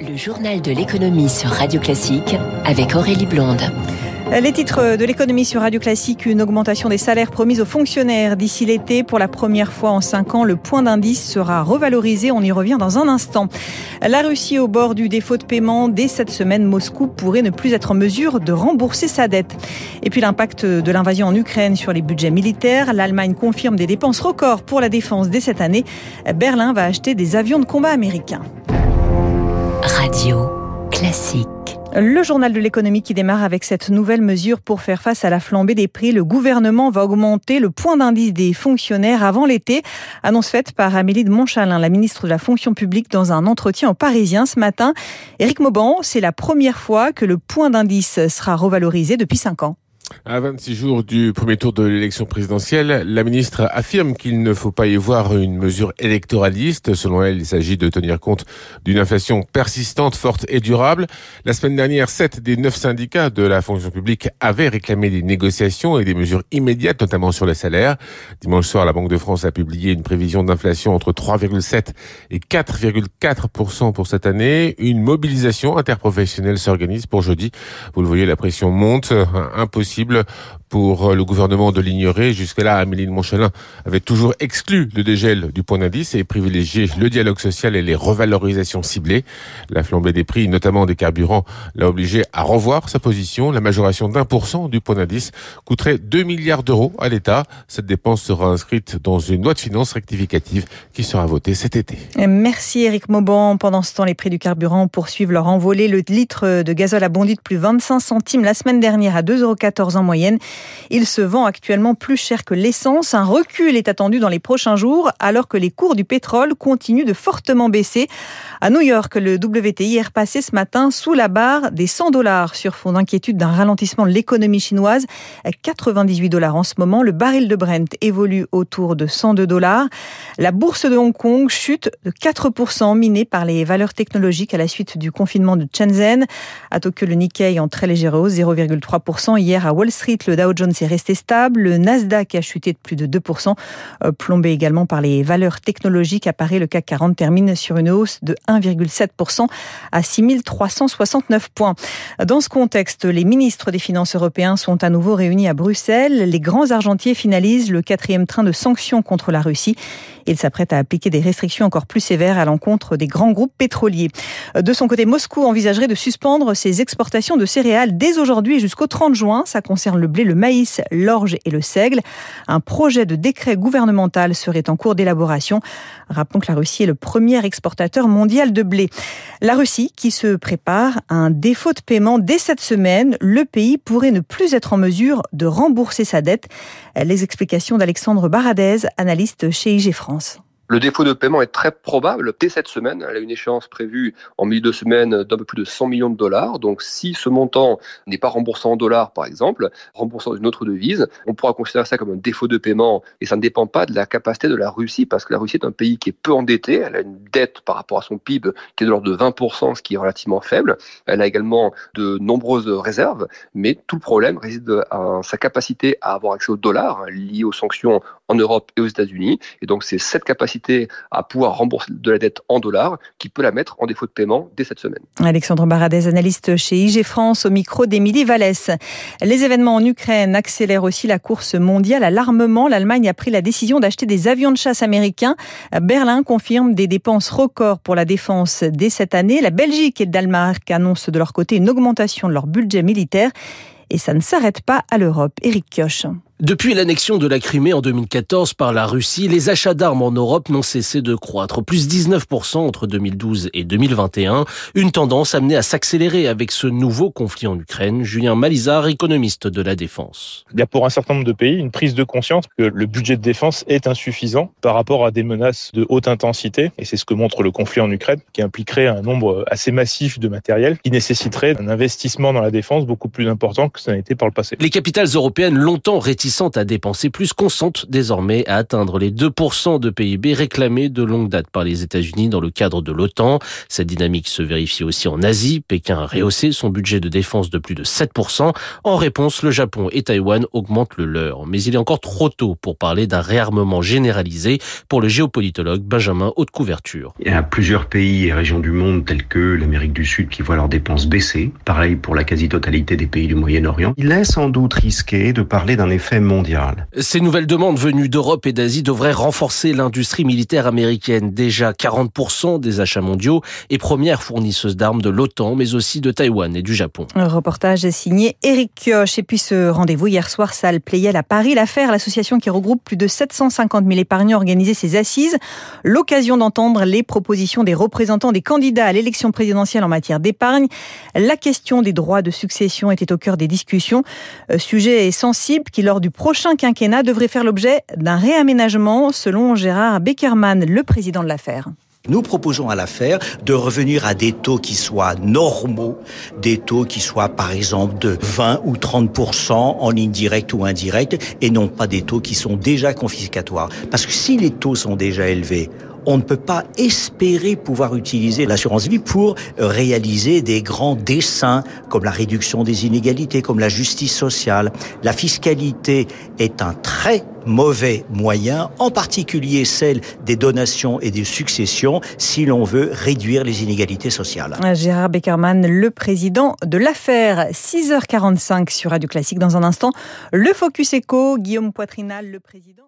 Le journal de l'économie sur Radio Classique avec Aurélie Blonde. Les titres de l'économie sur Radio Classique, une augmentation des salaires promise aux fonctionnaires d'ici l'été. Pour la première fois en cinq ans, le point d'indice sera revalorisé. On y revient dans un instant. La Russie au bord du défaut de paiement. Dès cette semaine, Moscou pourrait ne plus être en mesure de rembourser sa dette. Et puis l'impact de l'invasion en Ukraine sur les budgets militaires. L'Allemagne confirme des dépenses records pour la défense dès cette année. Berlin va acheter des avions de combat américains. Radio Classique. Le journal de l'économie qui démarre avec cette nouvelle mesure pour faire face à la flambée des prix. Le gouvernement va augmenter le point d'indice des fonctionnaires avant l'été. Annonce faite par Amélie de Montchalin, la ministre de la fonction publique, dans un entretien au Parisien ce matin. Éric Mauban, c'est la première fois que le point d'indice sera revalorisé depuis cinq ans. À 26 jours du premier tour de l'élection présidentielle, la ministre affirme qu'il ne faut pas y voir une mesure électoraliste. Selon elle, il s'agit de tenir compte d'une inflation persistante, forte et durable. La semaine dernière, sept des neuf syndicats de la fonction publique avaient réclamé des négociations et des mesures immédiates, notamment sur les salaires. Dimanche soir, la Banque de France a publié une prévision d'inflation entre 3,7 et 4,4 pour cette année. Une mobilisation interprofessionnelle s'organise pour jeudi. Vous le voyez, la pression monte. Impossible possible pour le gouvernement de l'ignorer. Jusque-là, Amélie de avait toujours exclu le dégel du point d'indice et privilégié le dialogue social et les revalorisations ciblées. La flambée des prix, notamment des carburants, l'a obligé à revoir sa position. La majoration d'un pour cent du point d'indice coûterait 2 milliards d'euros à l'État. Cette dépense sera inscrite dans une loi de finances rectificative qui sera votée cet été. Merci Eric Mauban. Pendant ce temps, les prix du carburant poursuivent leur envolée. Le litre de gazole a bondi de plus 25 centimes la semaine dernière à 2,14 euros en moyenne. Il se vend actuellement plus cher que l'essence. Un recul est attendu dans les prochains jours alors que les cours du pétrole continuent de fortement baisser. À New York, le WTI est repassé ce matin sous la barre des 100 dollars sur fond d'inquiétude d'un ralentissement de l'économie chinoise. 98 dollars en ce moment. Le baril de Brent évolue autour de 102 dollars. La bourse de Hong Kong chute de 4% minée par les valeurs technologiques à la suite du confinement de Shenzhen. À Tokyo, le Nikkei en très légère hausse, 0,3%. Hier, à Wall Street, le Jones est resté stable. Le Nasdaq a chuté de plus de 2%, euh, plombé également par les valeurs technologiques. À le CAC 40 termine sur une hausse de 1,7% à 6369 points. Dans ce contexte, les ministres des Finances européens sont à nouveau réunis à Bruxelles. Les grands argentiers finalisent le quatrième train de sanctions contre la Russie. Ils s'apprêtent à appliquer des restrictions encore plus sévères à l'encontre des grands groupes pétroliers. De son côté, Moscou envisagerait de suspendre ses exportations de céréales dès aujourd'hui jusqu'au 30 juin. Ça concerne le blé, le maïs, l'orge et le seigle. Un projet de décret gouvernemental serait en cours d'élaboration. Rappelons que la Russie est le premier exportateur mondial de blé. La Russie qui se prépare à un défaut de paiement dès cette semaine. Le pays pourrait ne plus être en mesure de rembourser sa dette. Les explications d'Alexandre Baradez, analyste chez IG France. Le défaut de paiement est très probable dès cette semaine. Elle a une échéance prévue en milieu de semaine d'un peu plus de 100 millions de dollars. Donc, si ce montant n'est pas remboursé en dollars, par exemple, remboursé dans une autre devise, on pourra considérer ça comme un défaut de paiement. Et ça ne dépend pas de la capacité de la Russie, parce que la Russie est un pays qui est peu endetté. Elle a une dette par rapport à son PIB qui est de l'ordre de 20%, ce qui est relativement faible. Elle a également de nombreuses réserves. Mais tout le problème réside à sa capacité à avoir accès aux dollars liés aux sanctions en Europe et aux États-Unis. Et donc, c'est cette capacité à pouvoir rembourser de la dette en dollars qui peut la mettre en défaut de paiement dès cette semaine. Alexandre Baradez, analyste chez IG France, au micro d'Émilie Vallès. Les événements en Ukraine accélèrent aussi la course mondiale à l'armement. L'Allemagne a pris la décision d'acheter des avions de chasse américains. Berlin confirme des dépenses records pour la défense dès cette année. La Belgique et le Danemark annoncent de leur côté une augmentation de leur budget militaire. Et ça ne s'arrête pas à l'Europe. Éric Kioch. Depuis l'annexion de la Crimée en 2014 par la Russie, les achats d'armes en Europe n'ont cessé de croître, plus 19% entre 2012 et 2021, une tendance amenée à s'accélérer avec ce nouveau conflit en Ukraine. Julien Malizard, économiste de la défense. Il y a pour un certain nombre de pays une prise de conscience que le budget de défense est insuffisant par rapport à des menaces de haute intensité, et c'est ce que montre le conflit en Ukraine, qui impliquerait un nombre assez massif de matériel, qui nécessiterait un investissement dans la défense beaucoup plus important que ça n'a été par le passé. Les capitales européennes longtemps réticentes réticentes à dépenser plus consentent désormais à atteindre les 2% de PIB réclamés de longue date par les États-Unis dans le cadre de l'OTAN. Cette dynamique se vérifie aussi en Asie. Pékin a rehaussé son budget de défense de plus de 7%. En réponse, le Japon et Taïwan augmentent le leur. Mais il est encore trop tôt pour parler d'un réarmement généralisé pour le géopolitologue Benjamin Haute Couverture. Il y a plusieurs pays et régions du monde tels que l'Amérique du Sud qui voient leurs dépenses baisser. Pareil pour la quasi-totalité des pays du Moyen-Orient. Il est sans doute risqué de parler d'un effet mondial. Ces nouvelles demandes venues d'Europe et d'Asie devraient renforcer l'industrie militaire américaine. Déjà 40% des achats mondiaux et première fournisseuse d'armes de l'OTAN, mais aussi de Taïwan et du Japon. Un reportage est signé Eric Kioch. Et puis ce rendez-vous hier soir, salle Playel à Paris. L'affaire, l'association qui regroupe plus de 750 000 épargnants organisé ses assises. L'occasion d'entendre les propositions des représentants des candidats à l'élection présidentielle en matière d'épargne. La question des droits de succession était au cœur des discussions. Euh, sujet sensible qui, lors du prochain quinquennat, devrait faire l'objet d'un réaménagement, selon Gérard Beckerman, le président de l'affaire. Nous proposons à l'affaire de revenir à des taux qui soient normaux, des taux qui soient par exemple de 20 ou 30% en ligne directe ou indirecte, et non pas des taux qui sont déjà confiscatoires. Parce que si les taux sont déjà élevés, on ne peut pas espérer pouvoir utiliser l'assurance vie pour réaliser des grands dessins comme la réduction des inégalités, comme la justice sociale. La fiscalité est un très mauvais moyen, en particulier celle des donations et des successions, si l'on veut réduire les inégalités sociales. Gérard Beckerman, le président de l'affaire. 6h45 sur Radio Classique. Dans un instant, le Focus Echo, Guillaume Poitrinal, le président.